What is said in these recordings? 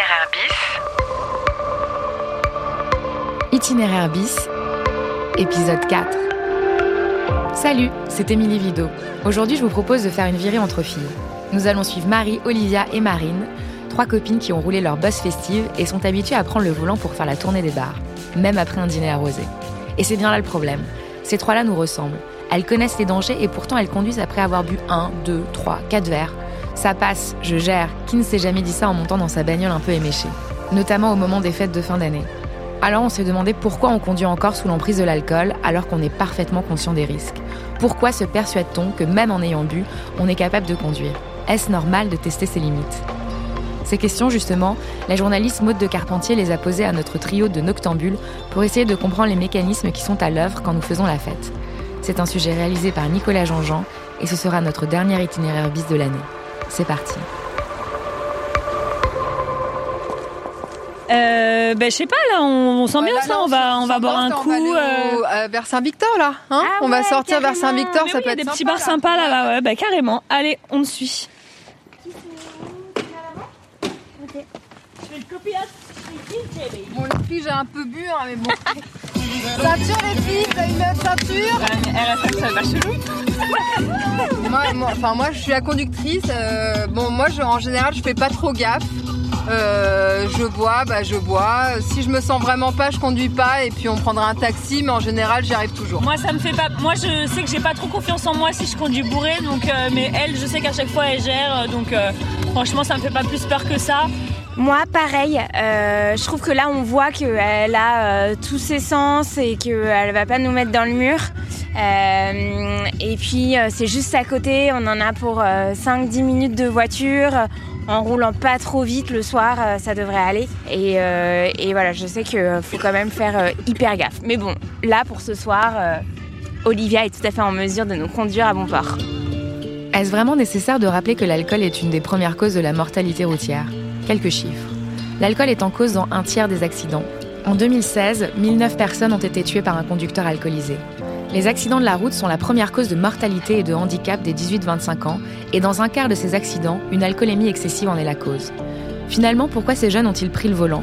Itinéraire bis. Itinéraire bis, épisode 4. Salut, c'est Émilie Vido. Aujourd'hui, je vous propose de faire une virée entre filles. Nous allons suivre Marie, Olivia et Marine, trois copines qui ont roulé leur boss festive et sont habituées à prendre le volant pour faire la tournée des bars, même après un dîner arrosé. Et c'est bien là le problème. Ces trois-là nous ressemblent. Elles connaissent les dangers et pourtant elles conduisent après avoir bu un, deux, trois, quatre verres. Ça passe, je gère. Qui ne s'est jamais dit ça en montant dans sa bagnole un peu éméchée Notamment au moment des fêtes de fin d'année. Alors on s'est demandé pourquoi on conduit encore sous l'emprise de l'alcool alors qu'on est parfaitement conscient des risques. Pourquoi se persuade-t-on que même en ayant bu, on est capable de conduire? Est-ce normal de tester ses limites? Ces questions, justement, la journaliste Maude de Carpentier les a posées à notre trio de noctambules pour essayer de comprendre les mécanismes qui sont à l'œuvre quand nous faisons la fête. C'est un sujet réalisé par Nicolas Jean-Jean et ce sera notre dernier itinéraire bis de l'année. C'est parti. Euh, ben, je sais pas, là, on, on sent bien Bah, ça, là, on va, on va boire un On coup. va aller euh, au- euh, vers Saint-Victor, là. Hein Ah on va ouais, sortir vers carrément. Saint-Victor, Mais ça oui, peut y a être des sympa, petits bars là. sympas là-bas, ouais, bah carrément. Allez, on me suit. Bon, les filles, j'ai un peu bu, hein, mais bon. ceinture, les filles, vous avez une ceinture moi, moi, enfin, moi, je suis la conductrice. euh, bon, moi, je, en général, je fais pas trop gaffe. Euh, je bois, bah, je bois. Si je me sens vraiment pas, je conduis pas. Et puis, on prendra un taxi, mais en général, j'y arrive toujours. Moi, ça me fait pas. Moi, je sais que j'ai pas trop confiance en moi si je conduis bourré, donc. euh, mais elle, je sais qu'à chaque fois, elle gère, donc euh, franchement, ça me fait pas plus peur que ça. Moi, pareil. euh, je trouve que là, on voit qu'elle a euh, tous ses sens et qu'elle va pas nous mettre dans le mur. Euh, et puis, c'est juste à côté. On en a pour 5-10 minutes de voiture. En roulant pas trop vite le soir, ça devrait aller. Et, et voilà, je sais qu'il faut quand même faire hyper gaffe. Mais bon, là, pour ce soir, Olivia est tout à fait en mesure de nous conduire à bon port. Est-ce vraiment nécessaire de rappeler que l'alcool est une des premières causes de la mortalité routière? Quelques chiffres. L'alcool est en cause dans un tiers des accidents. En 2016, 1009 personnes ont été tuées par un conducteur alcoolisé. Les accidents de la route sont la première cause de mortalité et de handicap des 18-25 ans, et dans un quart de ces accidents, une alcoolémie excessive en est la cause. Finalement, pourquoi ces jeunes ont-ils pris le volant?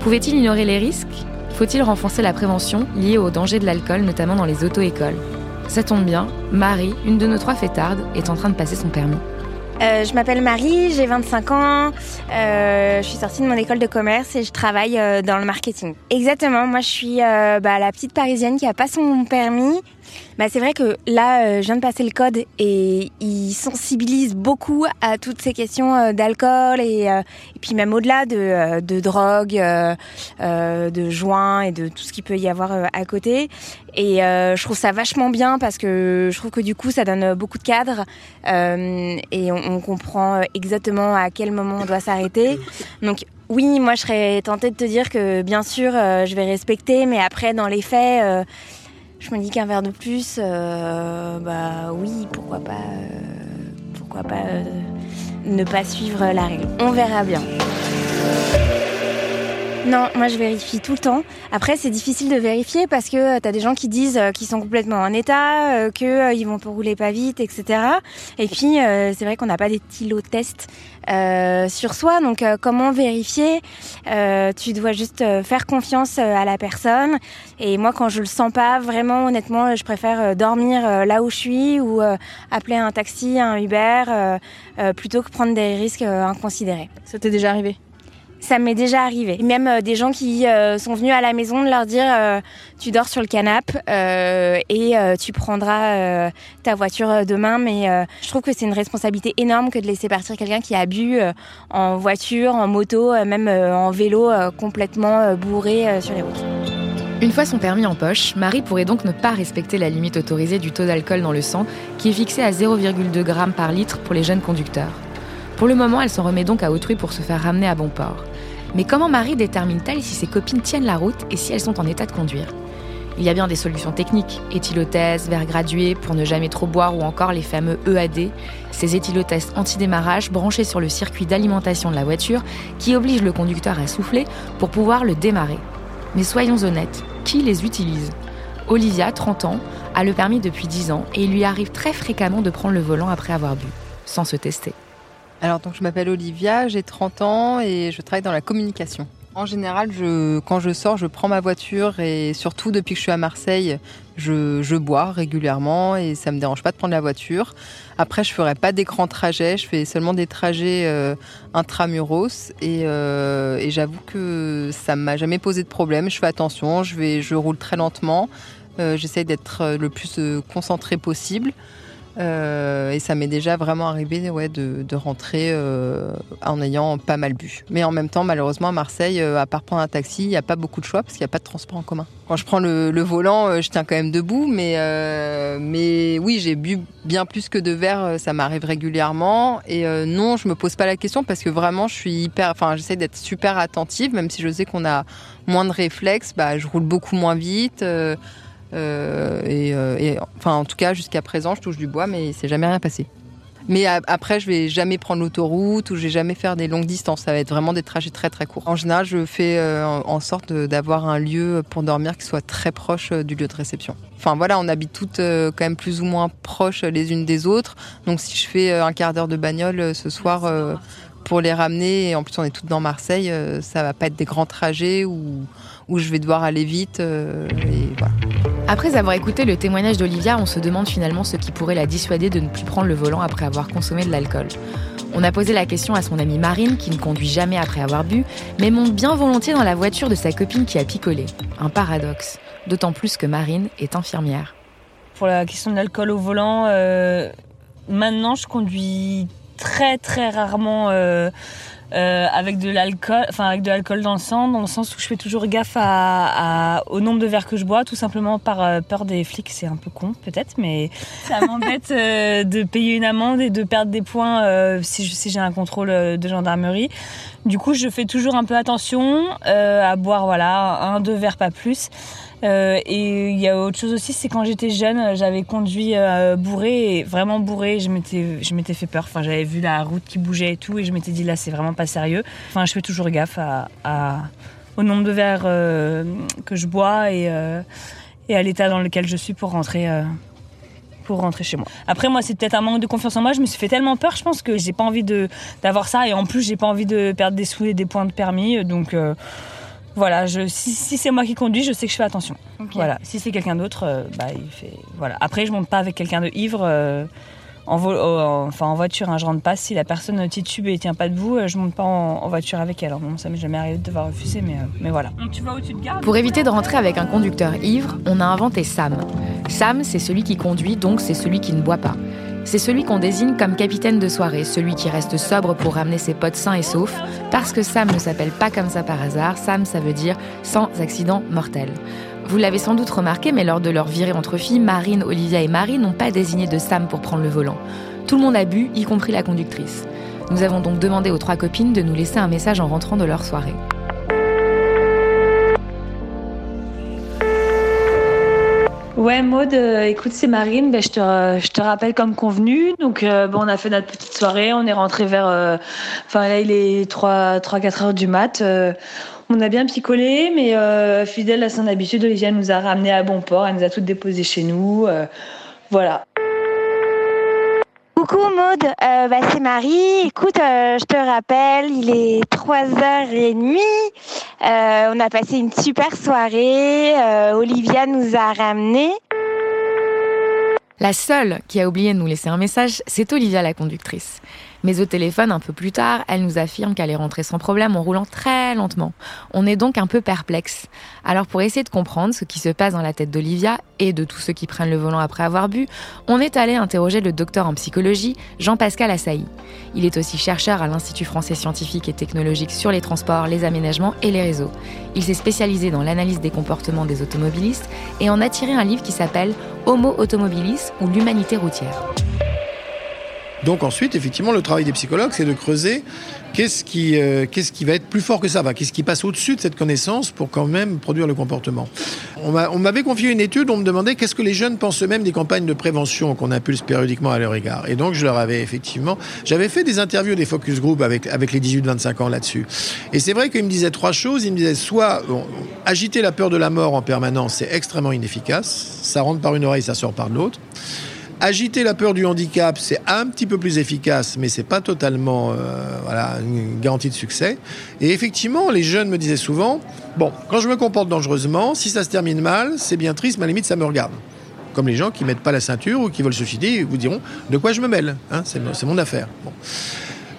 Pouvaient-ils ignorer les risques? Faut-il renforcer la prévention liée au danger de l'alcool, notamment dans les auto-écoles? Ça tombe bien, Marie, une de nos trois fêtardes, est en train de passer son permis. Euh, je m'appelle Marie, j'ai 25 ans, euh, je suis sortie de mon école de commerce et je travaille euh, dans le marketing. Exactement, moi je suis bah, la petite parisienne qui a pas son permis. Bah, c'est vrai que là, euh, je viens de passer le code et il sensibilise beaucoup à toutes ces questions euh, d'alcool et, euh, et puis même au-delà de, drogue, de joints et de tout ce qu'il peut y avoir à côté. Et je trouve ça vachement bien parce que je trouve que du coup, ça donne beaucoup de cadres et on, comprend exactement à quel moment on doit s'arrêter. Donc oui, moi je serais tentée de te dire que bien sûr, je vais respecter, mais après dans les faits, je me dis qu'un verre de plus, euh, bah oui, pourquoi pas, euh, pourquoi pas euh, ne pas suivre la règle. On verra bien. Non, moi je vérifie tout le temps. Après, c'est difficile de vérifier parce que tu as des gens qui disent euh, qu'ils sont complètement en état, euh, qu'ils vont pour rouler pas vite, etc. Et puis, euh, c'est vrai qu'on n'a pas des tests euh, sur soi. Donc, euh, comment vérifier? Euh, Tu dois juste euh, faire confiance euh, à la personne. Et moi, quand je le sens pas, vraiment, honnêtement, je préfère euh, dormir euh, là où je suis ou euh, appeler un taxi, un Uber, euh, euh, plutôt que prendre des risques euh, inconsidérés. Ça t'est déjà arrivé? Ça m'est déjà arrivé. Même euh, des gens qui euh, sont venus à la maison de leur dire euh, tu dors sur le canapé et tu prendras ta voiture demain. Mais je trouve que c'est une responsabilité énorme que de laisser partir quelqu'un qui a bu en voiture, en moto, même en vélo, complètement bourré sur les routes. Une fois son permis en poche, Marie pourrait donc ne pas respecter la limite autorisée du taux d'alcool dans le sang, qui est fixée à 0,2 g par litre pour les jeunes conducteurs. Pour le moment, elle s'en remet donc à autrui pour se faire ramener à bon port. Mais comment Marie détermine-t-elle si ses copines tiennent la route et si elles sont en état de conduire? Il y a bien des solutions techniques, éthylothèse, verre gradué pour ne jamais trop boire ou encore les fameux EAD, ces éthylotests anti-démarrage branchés sur le circuit d'alimentation de la voiture qui obligent le conducteur à souffler pour pouvoir le démarrer. Mais soyons honnêtes, qui les utilise? Olivia, 30 ans, a le permis depuis 10 ans et il lui arrive très fréquemment de prendre le volant après avoir bu, sans se tester. Alors donc je m'appelle Olivia, j'ai 30 ans et je travaille dans la communication. En général, quand je sors, je prends ma voiture et surtout depuis que je suis à Marseille, je, bois régulièrement et ça me dérange pas de prendre la voiture. Après, je ferai pas des grands trajets, je fais seulement des trajets euh, intramuros et, euh, et j'avoue que ça m'a jamais posé de problème. Je fais attention, je roule très lentement, euh, j'essaie d'être le plus concentré possible. Euh, et ça m'est déjà vraiment arrivé ouais, de, rentrer euh, en ayant pas mal bu. Mais en même temps, malheureusement, à Marseille, euh, à part prendre un taxi, il n'y a pas beaucoup de choix parce qu'il n'y a pas de transport en commun. Quand je prends le, volant, je tiens quand même debout, mais, mais oui, j'ai bu bien plus que deux verres, ça m'arrive régulièrement. Et non, je me pose pas la question parce que vraiment, je suis hyper, enfin, j'essaie d'être super attentive, même si je sais qu'on a moins de réflexes, bah, je roule beaucoup moins vite. Euh, euh, et, enfin, en tout cas, jusqu'à présent, je touche du bois, mais c'est jamais rien passé. Mais après, je vais jamais prendre l'autoroute ou je vais jamais faire des longues distances. Ça va être vraiment des trajets très très courts. En général, je fais euh, en sorte d'avoir un lieu pour dormir qui soit très proche du lieu de réception. Enfin voilà, on habite toutes quand même plus ou moins proches les unes des autres. Donc si je fais un quart d'heure de bagnole ce soir pour les ramener, et en plus on est toutes dans Marseille, ça va pas être des grands trajets où, où je vais devoir aller vite. et voilà. Après avoir écouté le témoignage d'Olivia, on se demande finalement ce qui pourrait la dissuader de ne plus prendre le volant après avoir consommé de l'alcool. On a posé la question à son amie Marine, qui ne conduit jamais après avoir bu, mais monte bien volontiers dans la voiture de sa copine qui a picolé. Un paradoxe, d'autant plus que Marine est infirmière. Pour la question de l'alcool au volant, euh, maintenant je conduis très très rarement. Euh, euh, avec de l'alcool, enfin avec de l'alcool dans le sang, dans le sens où je fais toujours gaffe au nombre de verres que je bois, tout simplement par euh, peur des flics. C'est un peu con peut-être, mais ça m'embête euh, de payer une amende et de perdre des points si, si j'ai un contrôle de gendarmerie. Du coup, je fais toujours un peu attention à boire, voilà, un, deux verres, pas plus. Euh, et il y a autre chose aussi, c'est quand j'étais jeune, j'avais conduit euh, bourré, vraiment bourré, je m'étais, je m'étais fait peur. Enfin, j'avais vu la route qui bougeait et tout, et je m'étais dit là, c'est vraiment pas sérieux. Enfin, je fais toujours gaffe au nombre de verres euh, que je bois et, et à l'état dans lequel je suis pour rentrer. pour rentrer chez moi. Après moi c'est peut-être un manque de confiance en moi, je me suis fait tellement peur, je pense que j'ai pas envie de d'avoir ça et en plus j'ai pas envie de perdre des sous et des points de permis donc voilà, je, si, c'est moi qui conduis, je sais que je fais attention. Voilà, si c'est quelqu'un d'autre, euh, bah il fait. Voilà. Après, je monte pas avec quelqu'un de ivre. Euh, en, enfin, en voiture, hein, je rentre pas. Si la personne titube et tient pas debout, euh, je monte pas en, voiture avec elle. bon, ça m'est jamais arrivé de devoir refuser, mais, mais voilà. tu vas où tu te Pour éviter de rentrer avec un conducteur ivre, on a inventé Sam. Sam, c'est celui qui conduit, donc c'est celui qui ne boit pas. C'est celui qu'on désigne comme capitaine de soirée, celui qui reste sobre pour ramener ses potes sains et saufs, parce que Sam ne s'appelle pas comme ça par hasard, Sam ça veut dire sans accident mortel. Vous l'avez sans doute remarqué, mais lors de leur virée entre filles, Marine, Olivia et Marie n'ont pas désigné de Sam pour prendre le volant. Tout le monde a bu, y compris la conductrice. Nous avons donc demandé aux trois copines de nous laisser un message en rentrant de leur soirée. Ouais, Maud, euh, écoute, c'est Marine. Ben, je, te, je te rappelle comme convenu. Donc, euh, bon, on a fait notre petite soirée. On est rentré vers. Euh, enfin, là, il est 3-4 heures du mat. on a bien picolé, mais fidèle à son habitude, Olivia nous a ramené à bon port. Elle nous a toutes déposées chez nous. voilà. Coucou Maude, bah, c'est Marie. Écoute, je te rappelle, il est 3h30. on a passé une super soirée. Olivia nous a ramenés. La seule qui a oublié de nous laisser un message, c'est Olivia la conductrice. Mais au téléphone, un peu plus tard, elle nous affirme qu'elle est rentrée sans problème en roulant très lentement. On est donc un peu perplexe. Alors pour essayer de comprendre ce qui se passe dans la tête d'Olivia et de tous ceux qui prennent le volant après avoir bu, on est allé interroger le docteur en psychologie, Jean-Pascal Assailly. Il est aussi chercheur à l'Institut français scientifique et technologique sur les transports, les aménagements et les réseaux. Il s'est spécialisé dans l'analyse des comportements des automobilistes et en a tiré un livre qui s'appelle Homo automobilis ou l'humanité routière. Donc ensuite, effectivement, le travail des psychologues, c'est de creuser qu'est-ce qui, euh, qu'est-ce qui va être plus fort que ça, va, qu'est-ce qui passe au-dessus de cette connaissance pour quand même produire le comportement. On m'avait confié une étude, on me demandait qu'est-ce que les jeunes pensent eux-mêmes des campagnes de prévention qu'on impulse périodiquement à leur égard. Et donc je leur avais effectivement, j'avais fait des interviews, des focus group avec, avec les 18-25 ans là-dessus. Et c'est vrai qu'ils me disaient trois choses. Ils me disaient soit agiter la peur de la mort en permanence, c'est extrêmement inefficace, ça rentre par une oreille, ça sort par l'autre Agiter la peur du handicap, c'est un petit peu plus efficace, mais c'est pas totalement euh, une garantie de succès. Et effectivement, les jeunes me disaient souvent, bon, quand je me comporte dangereusement, si ça se termine mal, c'est bien triste, mais à la limite, ça me regarde. Comme les gens qui mettent pas la ceinture ou qui veulent se ils vous diront de quoi je me mêle. Hein, c'est mon affaire.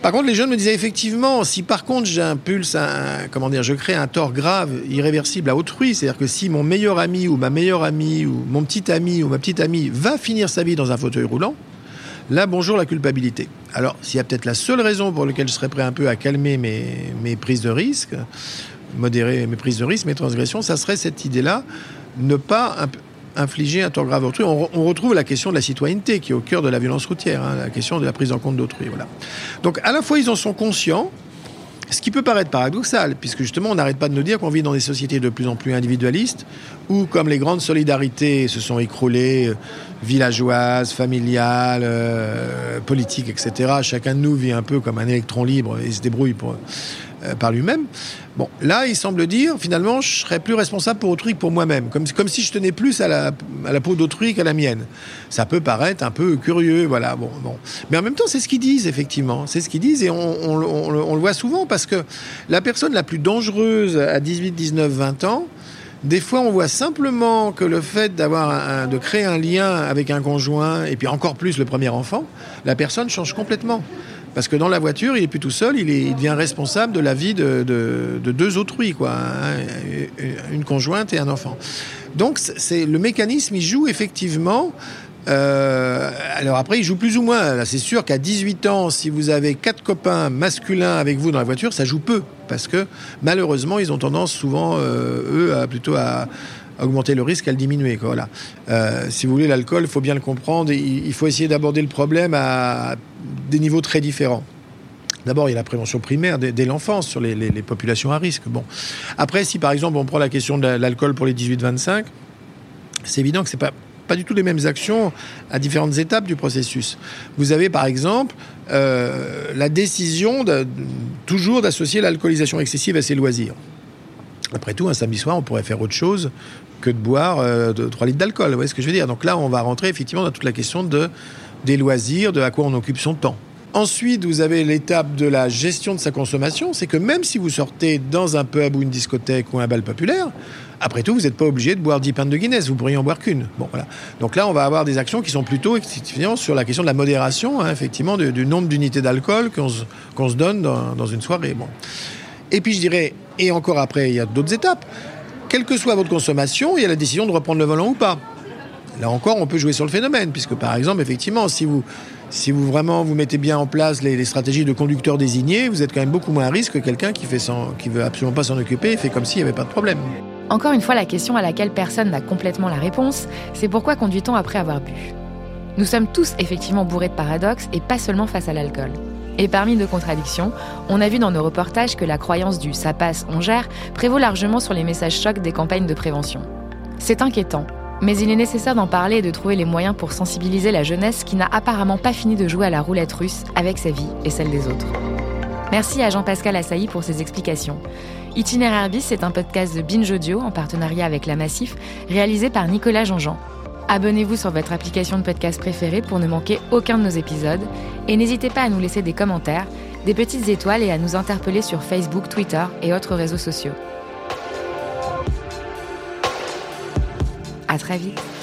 Par contre, les jeunes me disaient effectivement, si par contre j'impulse un, comment dire, je crée un tort grave, irréversible à autrui, c'est-à-dire que si mon meilleur ami ou ma meilleure amie ou mon petit ami ou ma petite amie va finir sa vie dans un fauteuil roulant, là bonjour la culpabilité. Alors, s'il y a peut-être la seule raison pour laquelle je serais prêt un peu à calmer mes, mes prises de risque, modérer mes prises de risque, mes transgressions, ça serait cette idée-là, ne pas infliger un tort grave autrui. On, retrouve la question de la citoyenneté qui est au cœur de la violence routière, hein, la question de la prise en compte d'autrui. Voilà. Donc à la fois ils en sont conscients, ce qui peut paraître paradoxal, puisque justement on n'arrête pas de nous dire qu'on vit dans des sociétés de plus en plus individualistes, où comme les grandes solidarités se sont écroulées, euh, villageoises, familiales, euh, politiques, etc., chacun de nous vit un peu comme un électron libre et se débrouille pour euh, par lui-même. Bon, là, il semble dire, finalement, je serais plus responsable pour autrui que pour moi-même, comme, comme si je tenais plus à la, à la peau d'autrui qu'à la mienne. Ça peut paraître un peu curieux, voilà. Bon, bon. Mais en même temps, c'est ce qu'ils disent, effectivement. C'est ce qu'ils disent et on, on, le voit souvent parce que la personne la plus dangereuse à 18, 19, 20 ans, des fois, on voit simplement que le fait d'avoir de créer un lien avec un conjoint et puis encore plus le premier enfant, la personne change complètement. Parce que dans la voiture, il est plus tout seul, il, est, devient responsable de la vie de, deux autrui, quoi, hein, une conjointe et un enfant. Donc c'est le mécanisme, il joue effectivement. Euh, alors après, il joue plus ou moins. C'est sûr qu'à 18 ans, si vous avez quatre copains masculins avec vous dans la voiture, ça joue peu, parce que malheureusement, ils ont tendance souvent, euh, eux, à, plutôt à augmenter le risque, à le diminuer. Si vous voulez, l'alcool, il faut bien le comprendre. Il faut essayer d'aborder le problème à des niveaux très différents. D'abord, il y a la prévention primaire dès, l'enfance sur les, populations à risque. Après, si par exemple on prend la question de l'alcool pour les 18-25, c'est évident que ce n'est pas, pas du tout les mêmes actions à différentes étapes du processus. Vous avez par exemple euh, la décision toujours d'associer l'alcoolisation excessive à ses loisirs. Après tout, un samedi soir, on pourrait faire autre chose que de boire euh, de 3 litres d'alcool. Vous voyez ce que je veux dire? Donc là, on va rentrer effectivement dans toute la question de des loisirs, de à quoi on occupe son temps. Ensuite, vous avez l'étape de la gestion de sa consommation. C'est que même si vous sortez dans un pub ou une discothèque ou un bal populaire, après tout, vous n'êtes pas obligé de boire 10 pintes de Guinness. Vous pourriez en boire qu'une. Bon, voilà. Donc là, on va avoir des actions qui sont plutôt sur la question de la modération, hein, effectivement, du, nombre d'unités d'alcool qu'on se, donne dans, dans, une soirée. Bon. Et puis, je dirais, et encore après, il y a d'autres étapes. Quelle que soit votre consommation, il y a la décision de reprendre le volant ou pas. Là encore, on peut jouer sur le phénomène, puisque par exemple, effectivement, si vous, si vous vraiment vous mettez bien en place les, stratégies de conducteur désigné, vous êtes quand même beaucoup moins à risque que quelqu'un qui fait qui veut absolument pas s'en occuper et fait comme s'il n'y avait pas de problème. Encore une fois, la question à laquelle personne n'a complètement la réponse, c'est pourquoi conduit-on après avoir bu? Nous sommes tous effectivement bourrés de paradoxes et pas seulement face à l'alcool. Et parmi nos contradictions, on a vu dans nos reportages que la croyance du ça passe, on gère prévaut largement sur les messages chocs des campagnes de prévention. C'est inquiétant, mais il est nécessaire d'en parler et de trouver les moyens pour sensibiliser la jeunesse qui n'a apparemment pas fini de jouer à la roulette russe avec sa vie et celle des autres. Merci à Jean-Pascal Assailly pour ses explications. Itinéraire bis est un podcast de Binge Audio en partenariat avec La Massif, réalisé par Nicolas Jean-Jean. Abonnez-vous sur votre application de podcast préférée pour ne manquer aucun de nos épisodes et n'hésitez pas à nous laisser des commentaires, des petites étoiles et à nous interpeller sur Facebook, Twitter et autres réseaux sociaux. À très vite.